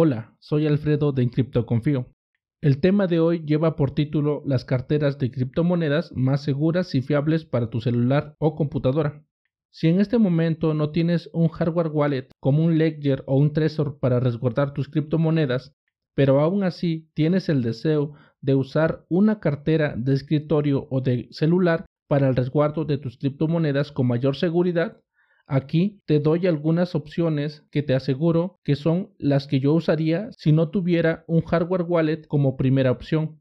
Hola, soy Alfredo de Confío. El tema de hoy lleva por título las carteras de criptomonedas más seguras y fiables para tu celular o computadora. Si en este momento no tienes un hardware wallet como un Ledger o un Trezor para resguardar tus criptomonedas, pero aún así tienes el deseo de usar una cartera de escritorio o de celular para el resguardo de tus criptomonedas con mayor seguridad, Aquí te doy algunas opciones que te aseguro que son las que yo usaría si no tuviera un hardware wallet como primera opción.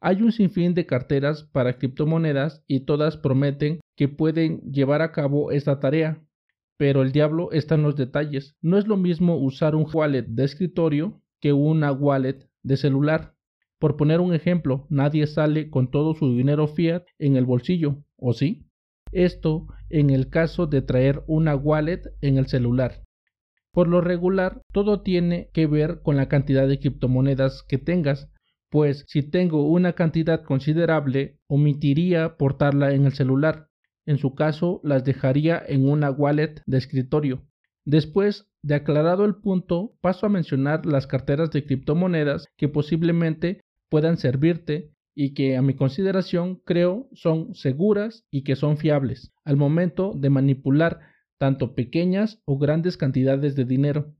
Hay un sinfín de carteras para criptomonedas y todas prometen que pueden llevar a cabo esta tarea. Pero el diablo está en los detalles. No es lo mismo usar un wallet de escritorio que una wallet de celular. Por poner un ejemplo, nadie sale con todo su dinero fiat en el bolsillo, ¿o sí? Esto en el caso de traer una wallet en el celular. Por lo regular, todo tiene que ver con la cantidad de criptomonedas que tengas, pues si tengo una cantidad considerable, omitiría portarla en el celular. En su caso, las dejaría en una wallet de escritorio. Después de aclarado el punto, paso a mencionar las carteras de criptomonedas que posiblemente puedan servirte y que a mi consideración creo son seguras y que son fiables al momento de manipular tanto pequeñas o grandes cantidades de dinero.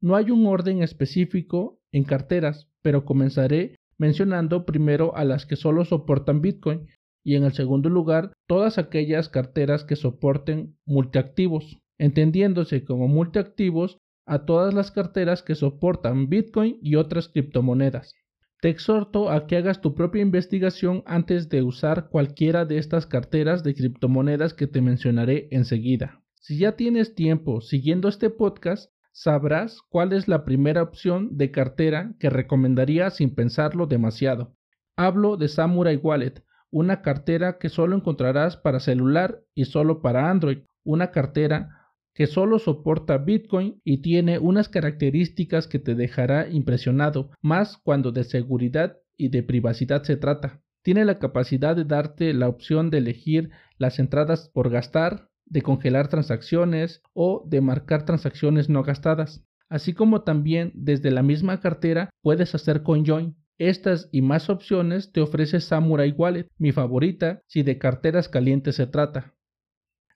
No hay un orden específico en carteras, pero comenzaré mencionando primero a las que solo soportan Bitcoin y en el segundo lugar todas aquellas carteras que soporten multiactivos, entendiéndose como multiactivos a todas las carteras que soportan Bitcoin y otras criptomonedas. Te exhorto a que hagas tu propia investigación antes de usar cualquiera de estas carteras de criptomonedas que te mencionaré enseguida. Si ya tienes tiempo siguiendo este podcast, sabrás cuál es la primera opción de cartera que recomendaría sin pensarlo demasiado. Hablo de Samurai Wallet, una cartera que solo encontrarás para celular y solo para Android, una cartera que solo soporta Bitcoin y tiene unas características que te dejará impresionado, más cuando de seguridad y de privacidad se trata. Tiene la capacidad de darte la opción de elegir las entradas por gastar, de congelar transacciones o de marcar transacciones no gastadas. Así como también desde la misma cartera puedes hacer CoinJoin. Estas y más opciones te ofrece Samurai Wallet, mi favorita si de carteras calientes se trata.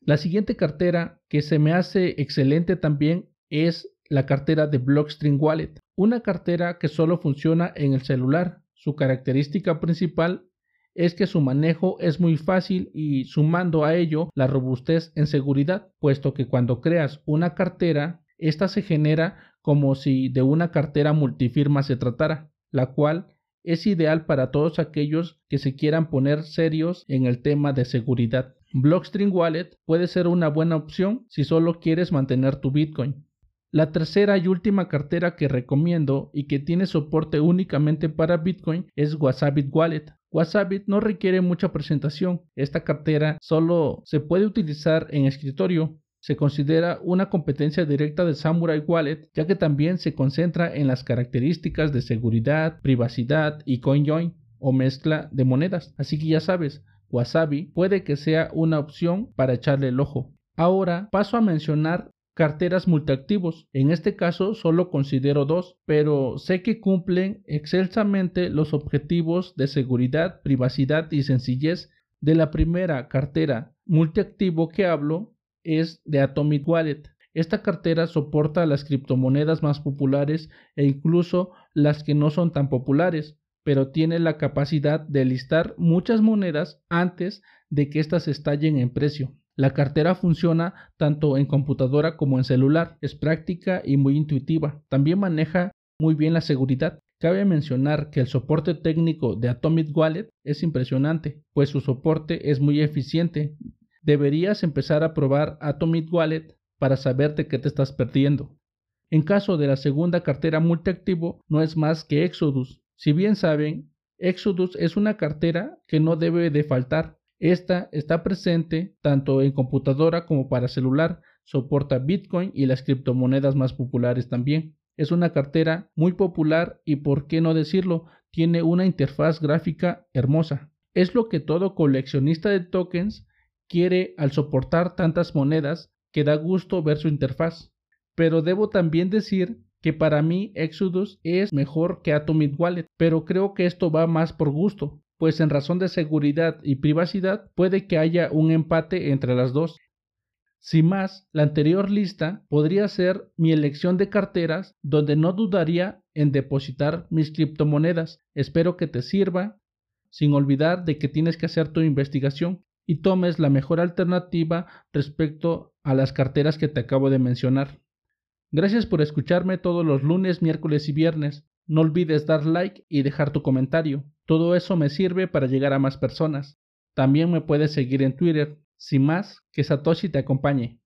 La siguiente cartera que se me hace excelente también es la cartera de Blockstream Wallet, una cartera que solo funciona en el celular. Su característica principal es que su manejo es muy fácil y sumando a ello la robustez en seguridad, puesto que cuando creas una cartera, esta se genera como si de una cartera multifirma se tratara, la cual es ideal para todos aquellos que se quieran poner serios en el tema de seguridad. Blockstream Wallet puede ser una buena opción si solo quieres mantener tu Bitcoin. La tercera y última cartera que recomiendo y que tiene soporte únicamente para Bitcoin es Wasabit Wallet. Wasabit no requiere mucha presentación. Esta cartera solo se puede utilizar en escritorio se considera una competencia directa de Samurai Wallet, ya que también se concentra en las características de seguridad, privacidad y CoinJoin o mezcla de monedas. Así que ya sabes, Wasabi puede que sea una opción para echarle el ojo. Ahora paso a mencionar carteras multiactivos. En este caso solo considero dos, pero sé que cumplen excelsamente los objetivos de seguridad, privacidad y sencillez de la primera cartera multiactivo que hablo es de Atomic Wallet. Esta cartera soporta las criptomonedas más populares e incluso las que no son tan populares, pero tiene la capacidad de listar muchas monedas antes de que éstas estallen en precio. La cartera funciona tanto en computadora como en celular, es práctica y muy intuitiva. También maneja muy bien la seguridad. Cabe mencionar que el soporte técnico de Atomic Wallet es impresionante, pues su soporte es muy eficiente, deberías empezar a probar Atomic Wallet para saber de qué te estás perdiendo. En caso de la segunda cartera multiactivo, no es más que Exodus. Si bien saben, Exodus es una cartera que no debe de faltar. Esta está presente tanto en computadora como para celular, soporta Bitcoin y las criptomonedas más populares también. Es una cartera muy popular y, por qué no decirlo, tiene una interfaz gráfica hermosa. Es lo que todo coleccionista de tokens quiere al soportar tantas monedas que da gusto ver su interfaz. Pero debo también decir que para mí Exodus es mejor que Atomic Wallet, pero creo que esto va más por gusto, pues en razón de seguridad y privacidad puede que haya un empate entre las dos. Sin más, la anterior lista podría ser mi elección de carteras donde no dudaría en depositar mis criptomonedas. Espero que te sirva, sin olvidar de que tienes que hacer tu investigación y tomes la mejor alternativa respecto a las carteras que te acabo de mencionar. Gracias por escucharme todos los lunes, miércoles y viernes. No olvides dar like y dejar tu comentario. Todo eso me sirve para llegar a más personas. También me puedes seguir en Twitter. Sin más, que Satoshi te acompañe.